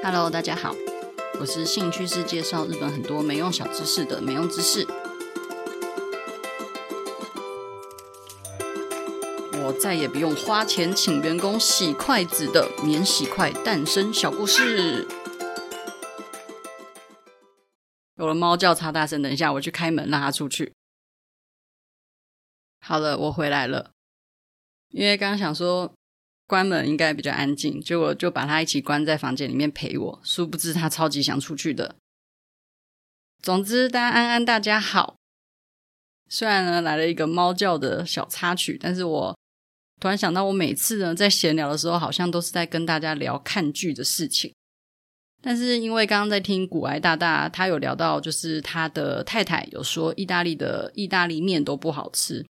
Hello，大家好，我是兴趣是介绍日本很多没用小知识的没用知识。我再也不用花钱请员工洗筷子的免洗筷诞生小故事。有了猫叫超大声，等一下我去开门让它出去。好了，我回来了，因为刚刚想说。关门应该比较安静，结果就把他一起关在房间里面陪我。殊不知他超级想出去的。总之，大家安安，大家好。虽然呢来了一个猫叫的小插曲，但是我突然想到，我每次呢在闲聊的时候，好像都是在跟大家聊看剧的事情。但是因为刚刚在听古埃大大，他有聊到，就是他的太太有说，意大利的意大利面都不好吃。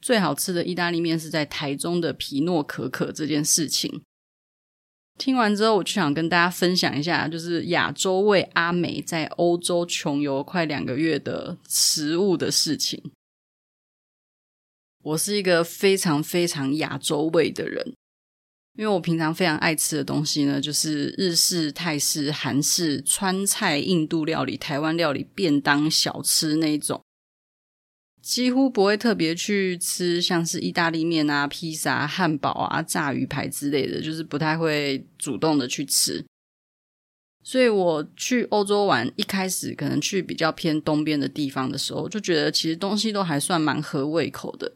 最好吃的意大利面是在台中的皮诺可可这件事情。听完之后，我就想跟大家分享一下，就是亚洲味阿美在欧洲穷游快两个月的食物的事情。我是一个非常非常亚洲味的人，因为我平常非常爱吃的东西呢，就是日式、泰式、韩式、川菜、印度料理、台湾料理、便当、小吃那一种。几乎不会特别去吃像是意大利面啊、披萨、汉堡啊、炸鱼排之类的，就是不太会主动的去吃。所以我去欧洲玩，一开始可能去比较偏东边的地方的时候，就觉得其实东西都还算蛮合胃口的，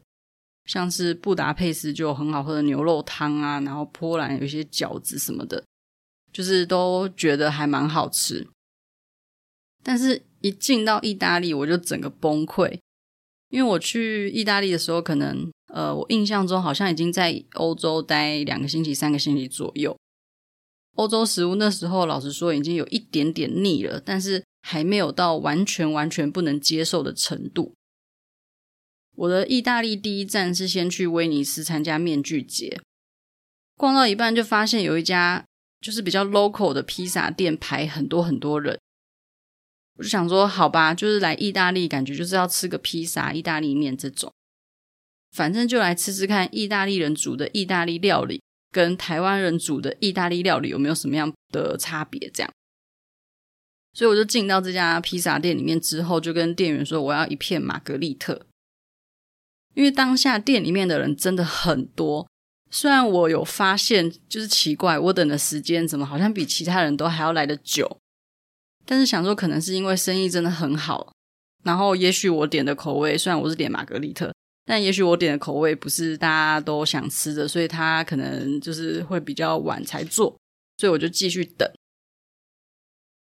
像是布达佩斯就有很好喝的牛肉汤啊，然后波兰有一些饺子什么的，就是都觉得还蛮好吃。但是一进到意大利，我就整个崩溃。因为我去意大利的时候，可能呃，我印象中好像已经在欧洲待两个星期、三个星期左右。欧洲食物那时候，老实说已经有一点点腻了，但是还没有到完全完全不能接受的程度。我的意大利第一站是先去威尼斯参加面具节，逛到一半就发现有一家就是比较 local 的披萨店排很多很多人。我就想说，好吧，就是来意大利，感觉就是要吃个披萨、意大利面这种，反正就来吃吃看，意大利人煮的意大利料理跟台湾人煮的意大利料理有没有什么样的差别？这样，所以我就进到这家披萨店里面之后，就跟店员说我要一片玛格丽特，因为当下店里面的人真的很多，虽然我有发现，就是奇怪，我等的时间怎么好像比其他人都还要来得久。但是想说，可能是因为生意真的很好，然后也许我点的口味，虽然我是点玛格丽特，但也许我点的口味不是大家都想吃的，所以他可能就是会比较晚才做，所以我就继续等。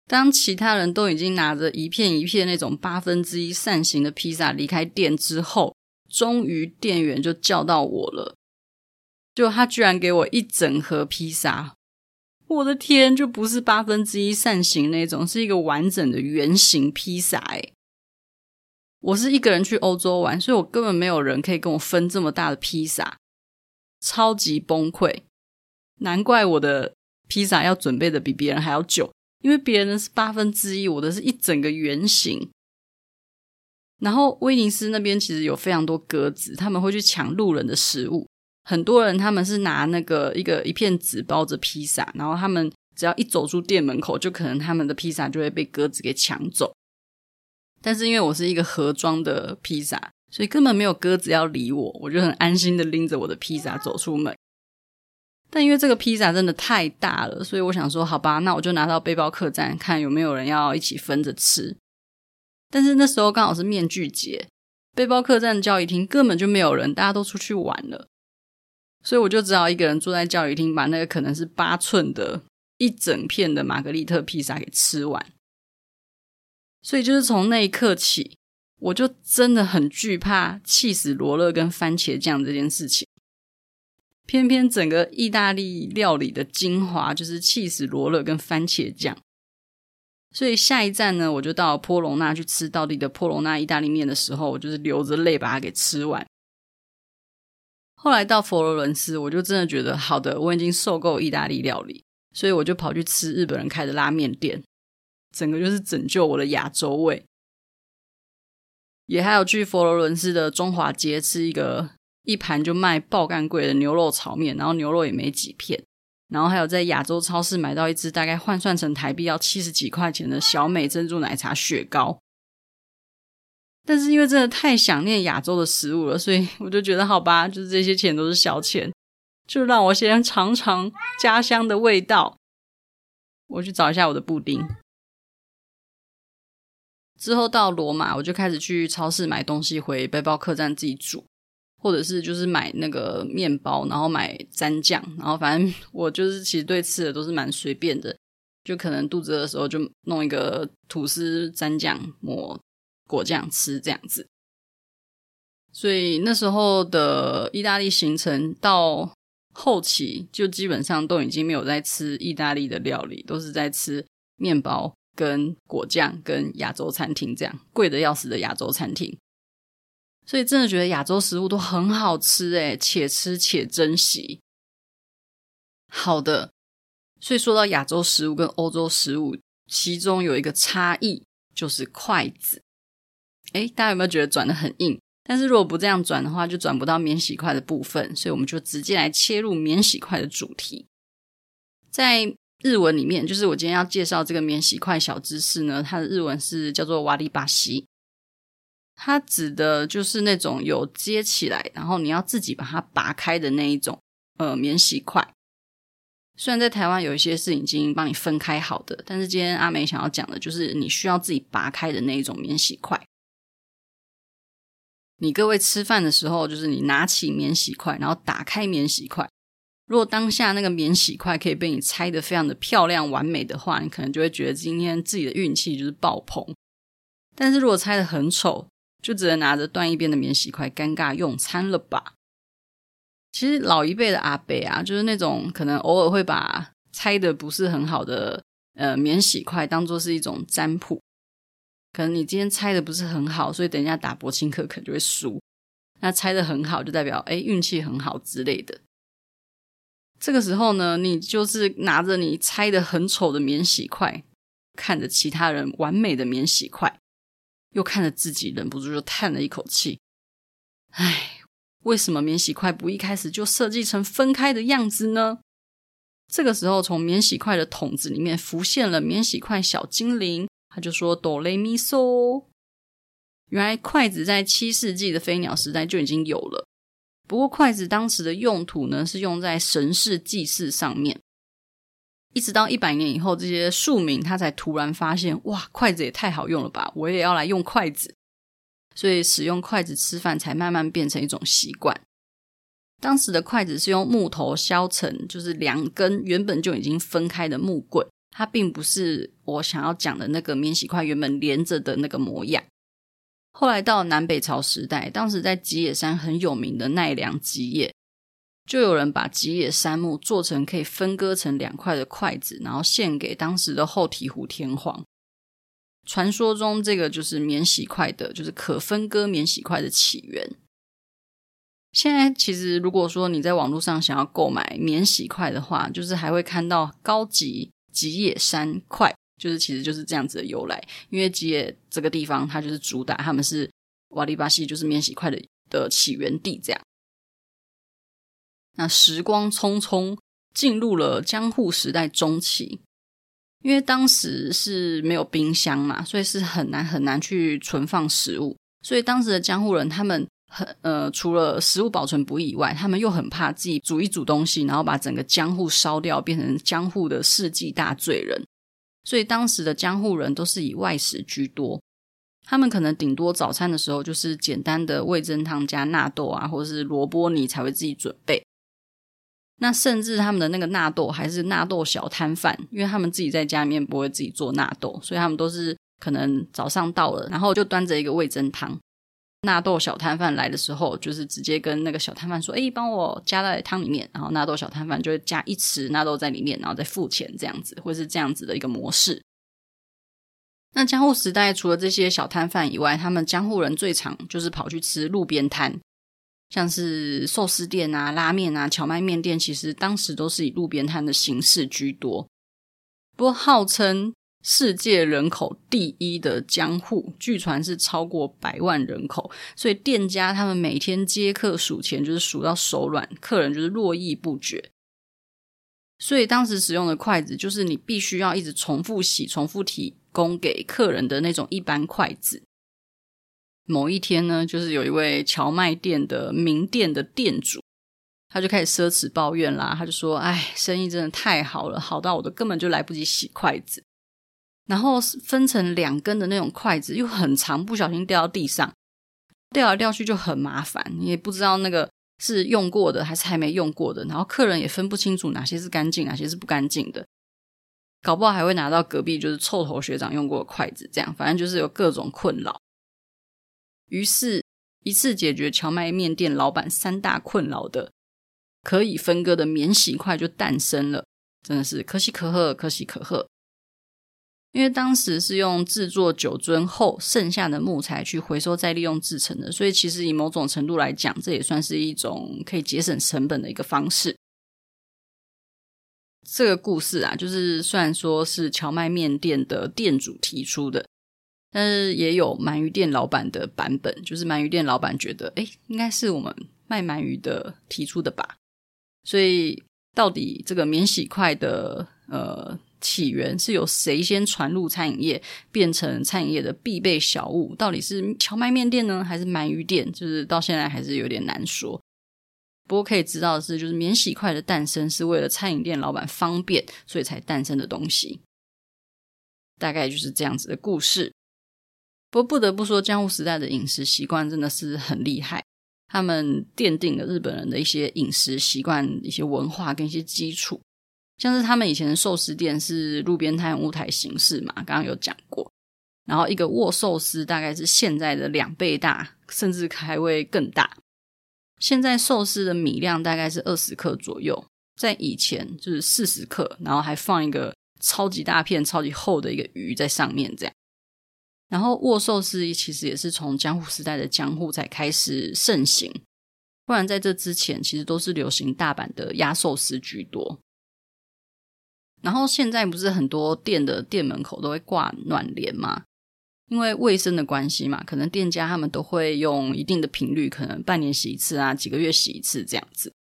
当其他人都已经拿着一片一片那种八分之一扇形的披萨离开店之后，终于店员就叫到我了，就他居然给我一整盒披萨。我的天，就不是八分之一扇形那种，是一个完整的圆形披萨诶。我是一个人去欧洲玩，所以我根本没有人可以跟我分这么大的披萨，超级崩溃。难怪我的披萨要准备的比别人还要久，因为别人的是八分之一，我的是一整个圆形。然后威尼斯那边其实有非常多鸽子，他们会去抢路人的食物。很多人他们是拿那个一个一片纸包着披萨，然后他们只要一走出店门口，就可能他们的披萨就会被鸽子给抢走。但是因为我是一个盒装的披萨，所以根本没有鸽子要理我，我就很安心的拎着我的披萨走出门。但因为这个披萨真的太大了，所以我想说，好吧，那我就拿到背包客栈，看有没有人要一起分着吃。但是那时候刚好是面具节，背包客栈交易厅根本就没有人，大家都出去玩了。所以我就只好一个人坐在教育厅，把那个可能是八寸的一整片的玛格丽特披萨给吃完。所以就是从那一刻起，我就真的很惧怕气死罗勒跟番茄酱这件事情。偏偏整个意大利料理的精华就是气死罗勒跟番茄酱。所以下一站呢，我就到波隆纳去吃道地的波隆纳意大利面的时候，我就是流着泪把它给吃完。后来到佛罗伦斯，我就真的觉得好的，我已经受够意大利料理，所以我就跑去吃日本人开的拉面店，整个就是拯救我的亚洲胃。也还有去佛罗伦斯的中华街吃一个一盘就卖爆干贵的牛肉炒面，然后牛肉也没几片。然后还有在亚洲超市买到一支大概换算成台币要七十几块钱的小美珍珠奶茶雪糕，但是因为真的太想念亚洲的食物了，所以我就觉得好吧，就是这些钱都是小钱，就让我先尝尝家乡的味道。我去找一下我的布丁。之后到罗马，我就开始去超市买东西回背包客栈自己煮。或者是就是买那个面包，然后买蘸酱，然后反正我就是其实对吃的都是蛮随便的，就可能肚子的时候就弄一个吐司蘸酱抹果酱吃这样子。所以那时候的意大利行程到后期就基本上都已经没有在吃意大利的料理，都是在吃面包跟果酱跟亚洲餐厅这样贵得要死的亚洲餐厅。所以真的觉得亚洲食物都很好吃诶，且吃且珍惜。好的，所以说到亚洲食物跟欧洲食物，其中有一个差异就是筷子。诶，大家有没有觉得转的很硬？但是如果不这样转的话，就转不到免洗筷的部分。所以我们就直接来切入免洗筷的主题。在日文里面，就是我今天要介绍这个免洗筷小知识呢，它的日文是叫做瓦里巴西。它指的就是那种有接起来，然后你要自己把它拔开的那一种，呃，免洗筷。虽然在台湾有一些是已经帮你分开好的，但是今天阿梅想要讲的就是你需要自己拔开的那一种免洗筷。你各位吃饭的时候，就是你拿起免洗筷，然后打开免洗筷。如果当下那个免洗筷可以被你拆得非常的漂亮完美的话，你可能就会觉得今天自己的运气就是爆棚。但是如果拆得很丑，就只能拿着断一边的免洗筷，尴尬用餐了吧？其实老一辈的阿伯啊，就是那种可能偶尔会把拆的不是很好的呃免洗筷当做是一种占卜。可能你今天拆的不是很好，所以等一下打柏青哥可能就会输。那拆的很好，就代表哎运气很好之类的。这个时候呢，你就是拿着你拆的很丑的免洗筷，看着其他人完美的免洗筷。又看着自己，忍不住就叹了一口气。唉，为什么免洗筷不一开始就设计成分开的样子呢？这个时候，从免洗筷的桶子里面浮现了免洗筷小精灵，他就说：“哆来咪嗦。”原来筷子在七世纪的飞鸟时代就已经有了，不过筷子当时的用途呢，是用在神事祭祀上面。一直到一百年以后，这些庶民他才突然发现，哇，筷子也太好用了吧！我也要来用筷子，所以使用筷子吃饭才慢慢变成一种习惯。当时的筷子是用木头削成，就是两根原本就已经分开的木棍，它并不是我想要讲的那个免洗筷原本连着的那个模样。后来到南北朝时代，当时在吉野山很有名的奈良吉野。就有人把吉野杉木做成可以分割成两块的筷子，然后献给当时的后醍醐天皇。传说中，这个就是免洗筷的，就是可分割免洗筷的起源。现在其实，如果说你在网络上想要购买免洗筷的话，就是还会看到高级吉野山筷，就是其实就是这样子的由来。因为吉野这个地方，它就是主打，他们是瓦利巴西，就是免洗筷的的起源地，这样。那时光匆匆进入了江户时代中期，因为当时是没有冰箱嘛，所以是很难很难去存放食物。所以当时的江户人他们很呃，除了食物保存不易以外，他们又很怕自己煮一煮东西，然后把整个江户烧掉，变成江户的世纪大罪人。所以当时的江户人都是以外食居多，他们可能顶多早餐的时候就是简单的味噌汤加纳豆啊，或者是萝卜泥才会自己准备。那甚至他们的那个纳豆还是纳豆小摊贩，因为他们自己在家里面不会自己做纳豆，所以他们都是可能早上到了，然后就端着一个味噌汤，纳豆小摊贩来的时候，就是直接跟那个小摊贩说：“哎，帮我加在汤里面。”然后纳豆小摊贩就会加一匙纳豆在里面，然后再付钱，这样子，或是这样子的一个模式。那江户时代除了这些小摊贩以外，他们江户人最常就是跑去吃路边摊，像是寿司店啊、拉面啊、荞麦面店，其实当时都是以路边摊的形式居多。不过号称。世界人口第一的江户，据传是超过百万人口，所以店家他们每天接客数钱，就是数到手软，客人就是络绎不绝。所以当时使用的筷子，就是你必须要一直重复洗、重复提供给客人的那种一般筷子。某一天呢，就是有一位荞麦店的名店的店主，他就开始奢侈抱怨啦，他就说：“哎，生意真的太好了，好到我都根本就来不及洗筷子。”然后分成两根的那种筷子又很长，不小心掉到地上，掉来掉去就很麻烦。你也不知道那个是用过的还是还没用过的，然后客人也分不清楚哪些是干净，哪些是不干净的，搞不好还会拿到隔壁就是臭头学长用过的筷子，这样反正就是有各种困扰。于是，一次解决荞麦面店老板三大困扰的可以分割的免洗筷就诞生了，真的是可喜可贺，可喜可贺。因为当时是用制作酒樽后剩下的木材去回收再利用制成的，所以其实以某种程度来讲，这也算是一种可以节省成本的一个方式。这个故事啊，就是虽然说是荞麦面店的店主提出的，但是也有鳗鱼店老板的版本，就是鳗鱼店老板觉得，哎，应该是我们卖鳗鱼的提出的吧。所以到底这个免洗筷的呃。起源是由谁先传入餐饮业，变成餐饮业的必备小物？到底是荞麦面店呢，还是鳗鱼店？就是到现在还是有点难说。不过可以知道的是，就是免洗筷的诞生是为了餐饮店老板方便，所以才诞生的东西。大概就是这样子的故事。不过不得不说，江户时代的饮食习惯真的是很厉害，他们奠定了日本人的一些饮食习惯、一些文化跟一些基础。像是他们以前的寿司店是路边摊屋台形式嘛，刚刚有讲过。然后一个握寿司大概是现在的两倍大，甚至还会更大。现在寿司的米量大概是二十克左右，在以前就是四十克，然后还放一个超级大片、超级厚的一个鱼在上面这样。然后握寿司其实也是从江户时代的江户才开始盛行，不然在这之前其实都是流行大阪的压寿司居多。然后现在不是很多店的店门口都会挂暖帘吗？因为卫生的关系嘛，可能店家他们都会用一定的频率，可能半年洗一次啊，几个月洗一次这样子。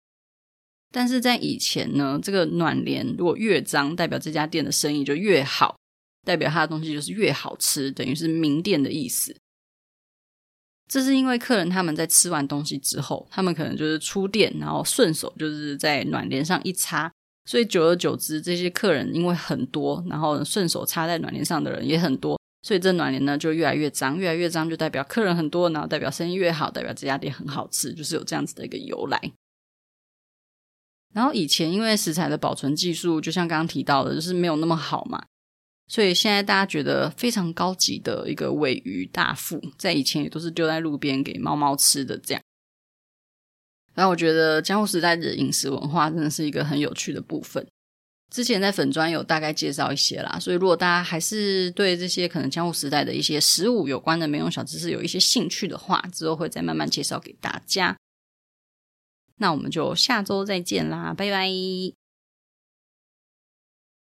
但是在以前呢，这个暖帘如果越脏，代表这家店的生意就越好，代表它的东西就是越好吃，等于是名店的意思。这是因为客人他们在吃完东西之后，他们可能就是出店，然后顺手就是在暖帘上一擦。所以久而久之，这些客人因为很多，然后顺手插在暖帘上的人也很多，所以这暖帘呢就越来越脏，越来越脏就代表客人很多，然后代表生意越好，代表这家店很好吃，就是有这样子的一个由来。然后以前因为食材的保存技术，就像刚刚提到的，就是没有那么好嘛，所以现在大家觉得非常高级的一个尾鱼大腹，在以前也都是丢在路边给猫猫吃的这样。然后我觉得江户时代的饮食文化真的是一个很有趣的部分。之前在粉专有大概介绍一些啦，所以如果大家还是对这些可能江户时代的一些食物有关的美容小知识有一些兴趣的话，之后会再慢慢介绍给大家。那我们就下周再见啦，拜拜。